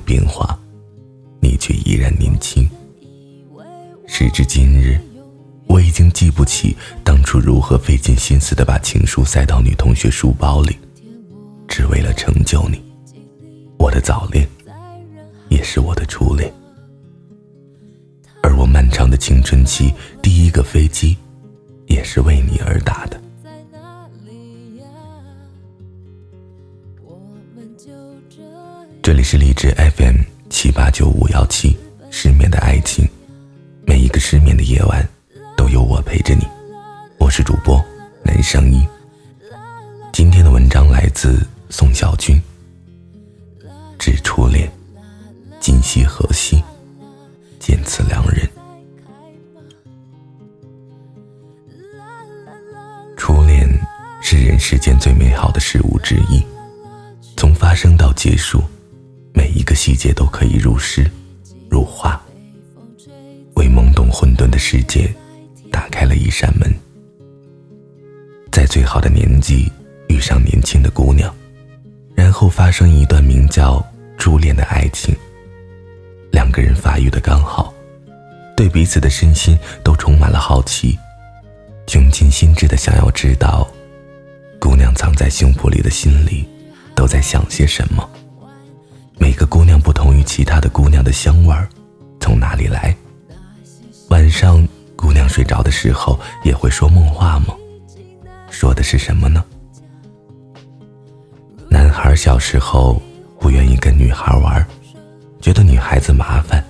变化，你却依然年轻。时至今日，我已经记不起当初如何费尽心思的把情书塞到女同学书包里，只为了成就你。我的早恋，也是我的初恋。而我漫长的青春期，第一个飞机，也是为你而打的。这里是荔枝 FM 七八九五幺七，失眠的爱情，每一个失眠的夜晚，都有我陪着你。我是主播南声音。今天的文章来自宋小军。致初恋，今夕何夕？见此良人。初恋是人世间最美好的事物之一，从发生到结束。每一个细节都可以入诗，入画，为懵懂混沌的世界打开了一扇门。在最好的年纪遇上年轻的姑娘，然后发生一段名叫初恋的爱情。两个人发育的刚好，对彼此的身心都充满了好奇，穷尽心智的想要知道，姑娘藏在胸脯里的心里都在想些什么。每个姑娘不同于其他的姑娘的香味儿，从哪里来？晚上姑娘睡着的时候也会说梦话吗？说的是什么呢？男孩小时候不愿意跟女孩玩，觉得女孩子麻烦。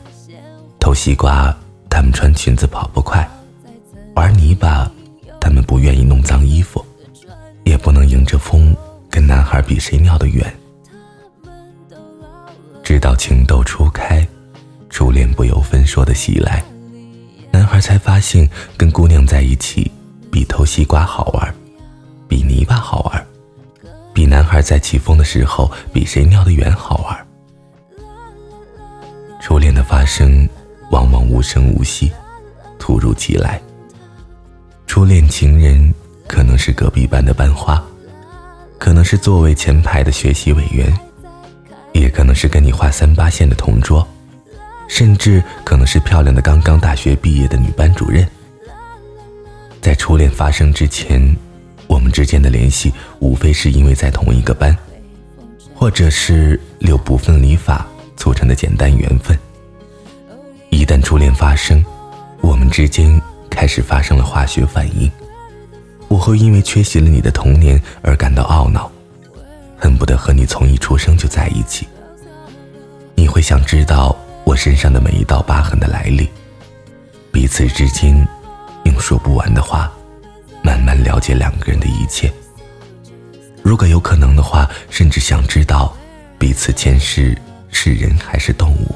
偷西瓜，他们穿裙子跑不快；玩泥巴，他们不愿意弄脏衣服，也不能迎着风跟男孩比谁尿得远。直到情窦初开，初恋不由分说的袭来，男孩才发现跟姑娘在一起比偷西瓜好玩，比泥巴好玩，比男孩在起风的时候比谁尿得远好玩。初恋的发生往往无声无息，突如其来。初恋情人可能是隔壁班的班花，可能是座位前排的学习委员。也可能是跟你画三八线的同桌，甚至可能是漂亮的刚刚大学毕业的女班主任。在初恋发生之前，我们之间的联系无非是因为在同一个班，或者是六部分理法促成的简单缘分。一旦初恋发生，我们之间开始发生了化学反应，我会因为缺席了你的童年而感到懊恼。恨不得和你从一出生就在一起。你会想知道我身上的每一道疤痕的来历，彼此之间用说不完的话，慢慢了解两个人的一切。如果有可能的话，甚至想知道彼此前世是人还是动物。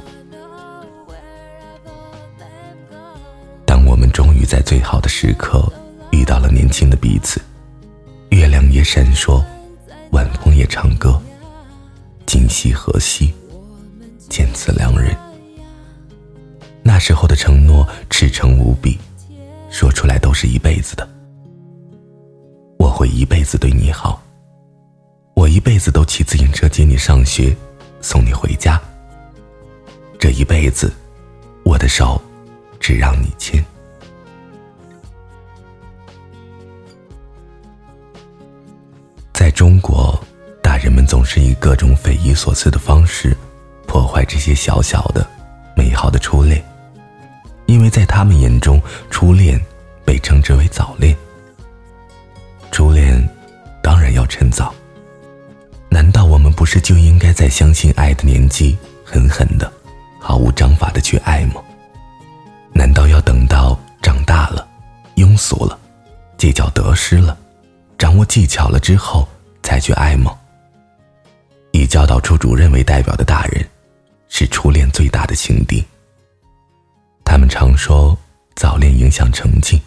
当我们终于在最好的时刻遇到了年轻的彼此，月亮也闪烁。晚风也唱歌，今夕何夕，见此良人。那时候的承诺赤诚无比，说出来都是一辈子的。我会一辈子对你好，我一辈子都骑自行车接你上学，送你回家。这一辈子，我的手只让你牵。在中国，大人们总是以各种匪夷所思的方式破坏这些小小的、美好的初恋，因为在他们眼中，初恋被称之为早恋。初恋当然要趁早。难道我们不是就应该在相信爱的年纪，狠狠的、毫无章法的去爱吗？难道要等到长大了、庸俗了、计较得失了、掌握技巧了之后？才去爱吗？以教导处主任为代表的大人，是初恋最大的情敌。他们常说早恋影响成绩，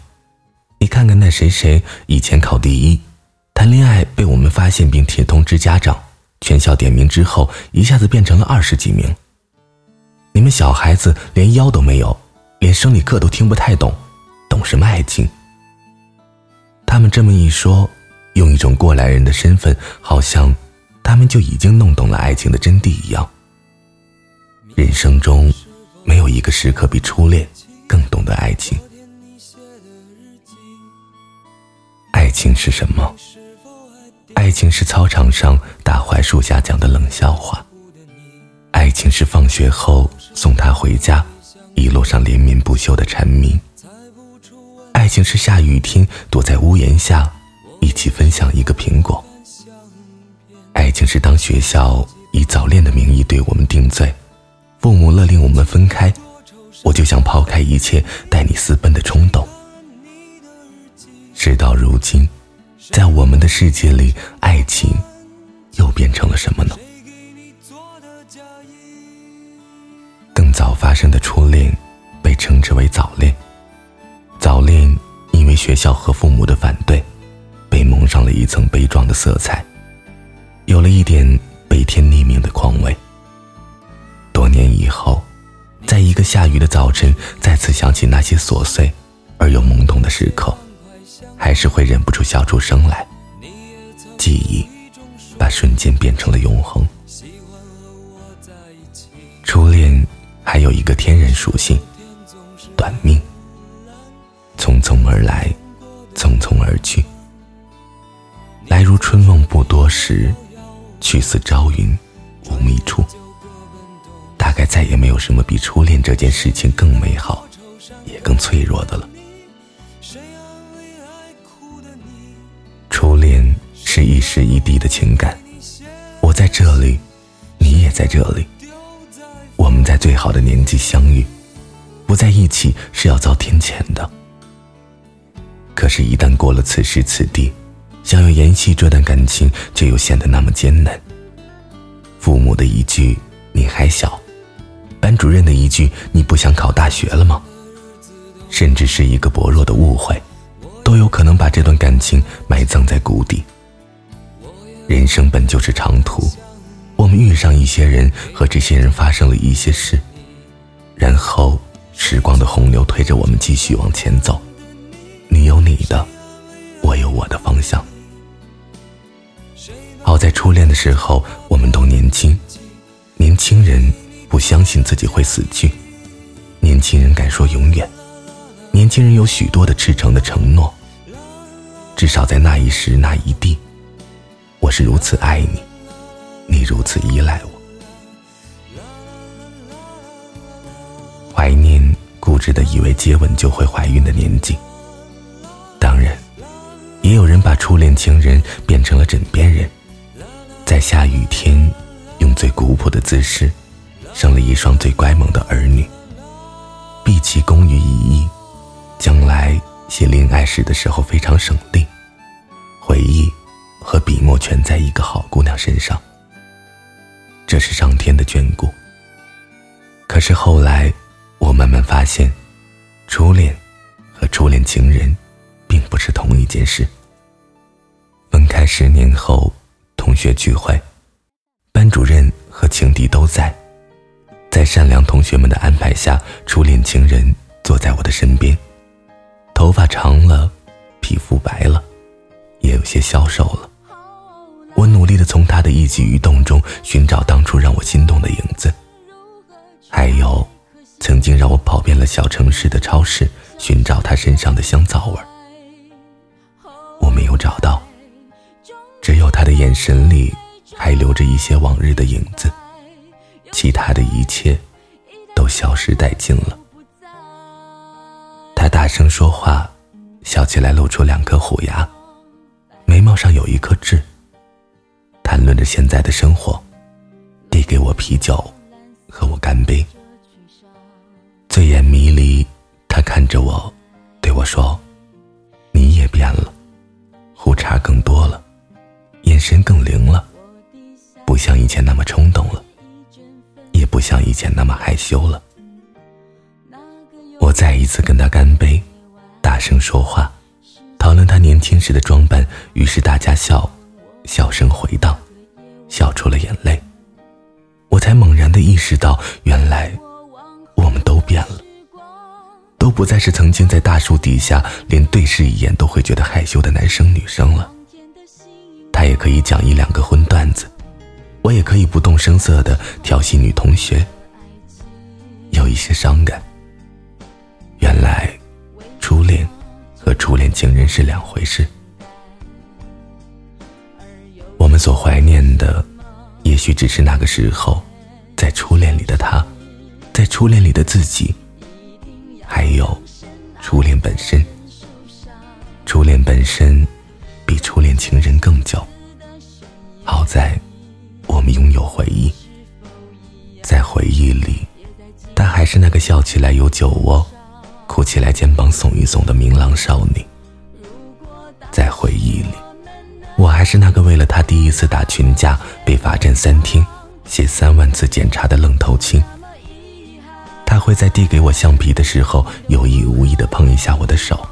你看看那谁谁以前考第一，谈恋爱被我们发现并贴通知家长，全校点名之后一下子变成了二十几名。你们小孩子连腰都没有，连生理课都听不太懂，懂什么爱情？他们这么一说，用一种过来人的身份，好像他们就已经弄懂了爱情的真谛一样。人生中，没有一个时刻比初恋更懂得爱情。爱情是什么？爱情是操场上大槐树下讲的冷笑话。爱情是放学后送他回家，一路上连绵不休的蝉鸣。爱情是下雨天躲在屋檐下，一起分享一个苹果。爱情是当学校以早恋的名义对我们定罪，父母勒令我们分开，我就想抛开一切带你私奔的冲动。事到如今，在我们的世界里，爱情又变成了什么呢？更早发生的初恋，被称之为早恋。早恋因为学校和父母的反对，被蒙上了一层悲壮的色彩，有了一点悲天匿命的况味。多年以后，在一个下雨的早晨，再次想起那些琐碎而又懵懂的时刻。还是会忍不住笑出声来。记忆把瞬间变成了永恒。初恋还有一个天然属性，短命。匆匆而来，不多时，去似朝云无觅处。大概再也没有什么比初恋这件事情更美好，也更脆弱的了。初恋是一时一地的情感，我在这里，你也在这里。我们在最好的年纪相遇，不在一起是要遭天谴的。可是，一旦过了此时此地，想要延续这段感情，却又显得那么艰难。父母的一句“你还小”，班主任的一句“你不想考大学了吗”，甚至是一个薄弱的误会。都有可能把这段感情埋葬在谷底。人生本就是长途，我们遇上一些人，和这些人发生了一些事，然后时光的洪流推着我们继续往前走。的时候，我们都年轻，年轻人不相信自己会死去，年轻人敢说永远，年轻人有许多的赤诚的承诺。至少在那一时那一地，我是如此爱你，你如此依赖我。怀念固执的以为接吻就会怀孕的年纪。当然，也有人把初恋情人变成了枕边人，在下雨天，用最古朴的姿势，生了一双最乖萌的儿女。毕其功于一役，将来。写恋爱史的时候非常省力，回忆和笔墨全在一个好姑娘身上。这是上天的眷顾。可是后来，我慢慢发现，初恋和初恋情人并不是同一件事。分开十年后，同学聚会，班主任和情敌都在，在善良同学们的安排下，初恋情人坐在我的身边。头发长了，皮肤白了，也有些消瘦了。我努力的从他的一举一动中寻找当初让我心动的影子，还有曾经让我跑遍了小城市的超市寻找他身上的香皂味儿。我没有找到，只有他的眼神里还留着一些往日的影子，其他的一切都消失殆尽了。他大声说话，笑起来露出两颗虎牙，眉毛上有一颗痣。谈论着现在的生活，递给我啤酒，和我干杯。醉眼迷离，他看着我，对我说：“你也变了，胡茬更多了，眼神更灵了，不像以前那么冲动了，也不像以前那么害羞了。”我再一次跟他干杯，大声说话，讨论他年轻时的装扮。于是大家笑，笑声回荡，笑出了眼泪。我才猛然的意识到，原来我们都变了，都不再是曾经在大树底下连对视一眼都会觉得害羞的男生女生了。他也可以讲一两个荤段子，我也可以不动声色的调戏女同学。有一些伤感。原来，初恋和初恋情人是两回事。我们所怀念的，也许只是那个时候，在初恋里的他，在初恋里的自己，还有初恋本身。初恋本身比初恋情人更久。好在，我们拥有回忆，在回忆里，他还是那个笑起来有酒窝。哭起来肩膀耸一耸的明朗少女，在回忆里，我还是那个为了他第一次打群架被罚站三天、写三万字检查的愣头青。他会在递给我橡皮的时候有意无意的碰一下我的手，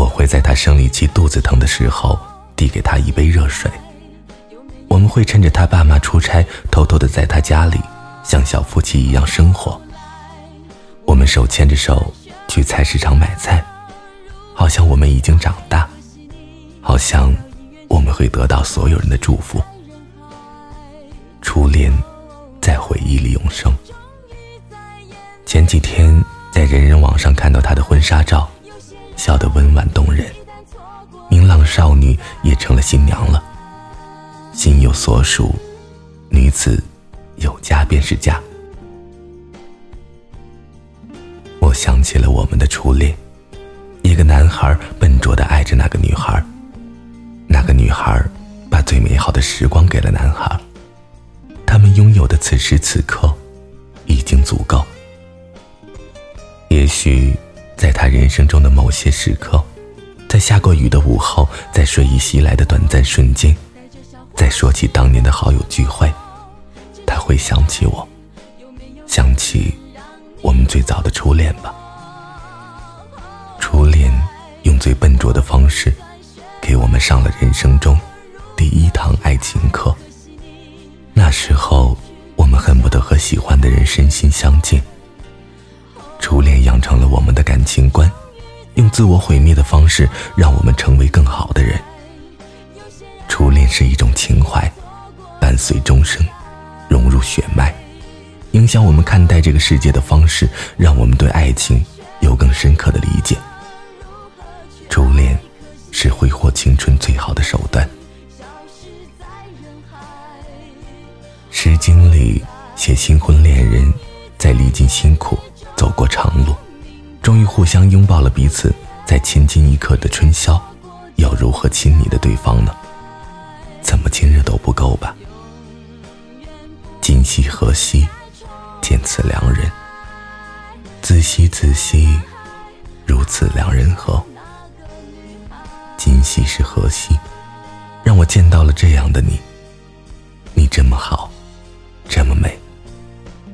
我会在他生理期肚子疼的时候递给他一杯热水。我们会趁着他爸妈出差，偷偷的在他家里像小夫妻一样生活。我们手牵着手去菜市场买菜，好像我们已经长大，好像我们会得到所有人的祝福。初恋在回忆里永生。前几天在人人网上看到她的婚纱照，笑得温婉动人，明朗少女也成了新娘了。心有所属，女子有家便是家。我想起了我们的初恋，一个男孩笨拙的爱着那个女孩，那个女孩把最美好的时光给了男孩，他们拥有的此时此刻已经足够。也许，在他人生中的某些时刻，在下过雨的午后，在睡意袭来的短暂瞬间，在说起当年的好友聚会，他会想起我，想起。我们最早的初恋吧。初恋用最笨拙的方式，给我们上了人生中第一堂爱情课。那时候，我们恨不得和喜欢的人身心相近。初恋养成了我们的感情观，用自我毁灭的方式让我们成为更好的人。初恋是一种情怀，伴随终生，融入血脉。影响我们看待这个世界的方式，让我们对爱情有更深刻的理解。初恋是挥霍青春最好的手段。《诗经》里写新婚恋人，在历尽辛苦，走过长路，终于互相拥抱了彼此，在千金一刻的春宵，要如何亲昵的对方呢？怎么亲热都不够吧？今夕何夕？见此良人，自惜自惜，如此良人何？今夕是何夕？让我见到了这样的你。你这么好，这么美，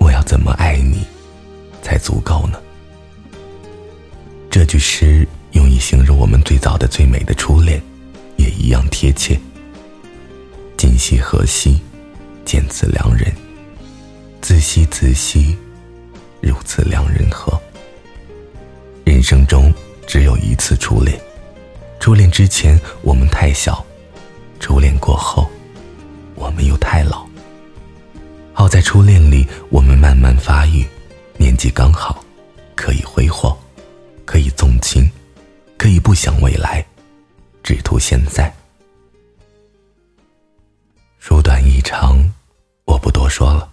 我要怎么爱你，才足够呢？这句诗用以形容我们最早的、最美的初恋，也一样贴切。今夕何夕？见此良人。仔细仔细，如此两人何？人生中只有一次初恋，初恋之前我们太小，初恋过后，我们又太老。好在初恋里我们慢慢发育，年纪刚好，可以挥霍，可以纵情，可以不想未来，只图现在。书短意长，我不多说了。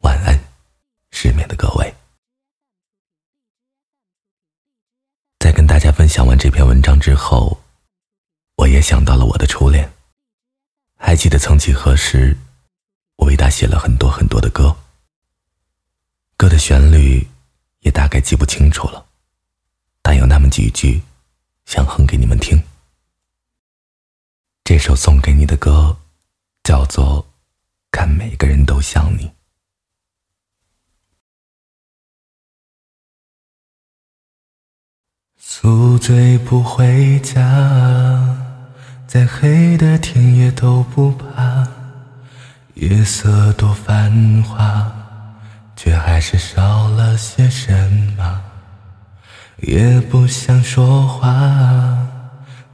晚安，失眠的各位。在跟大家分享完这篇文章之后，我也想到了我的初恋。还记得曾几何时，我为他写了很多很多的歌，歌的旋律也大概记不清楚了，但有那么几句想哼给你们听。这首送给你的歌，叫做《看每个人都像你》。宿醉不回家，再黑的天也都不怕。夜色多繁华，却还是少了些什么。也不想说话，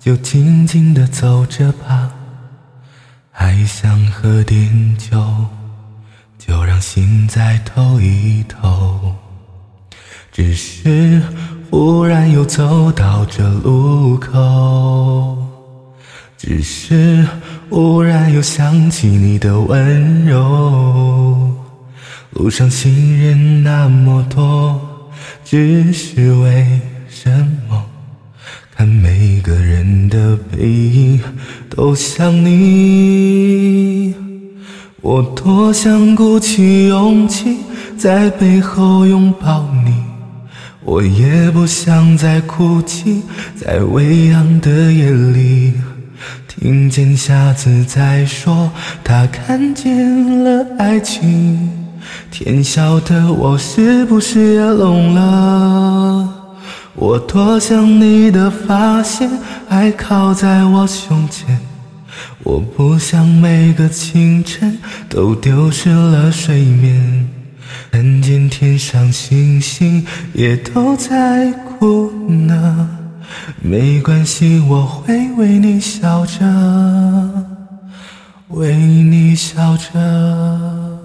就静静的走着吧。还想喝点酒，就让心再透一透。只是忽然又走到这路口，只是忽然又想起你的温柔。路上行人那么多。只是为什么看每个人的背影都像你？我多想鼓起勇气在背后拥抱你，我也不想再哭泣，在未央的夜里，听见瞎子在说他看见了爱情。天晓得我是不是也聋了？我多想你的发线还靠在我胸前，我不想每个清晨都丢失了睡眠。看见天上星星也都在哭呢，没关系，我会为你笑着，为你笑着。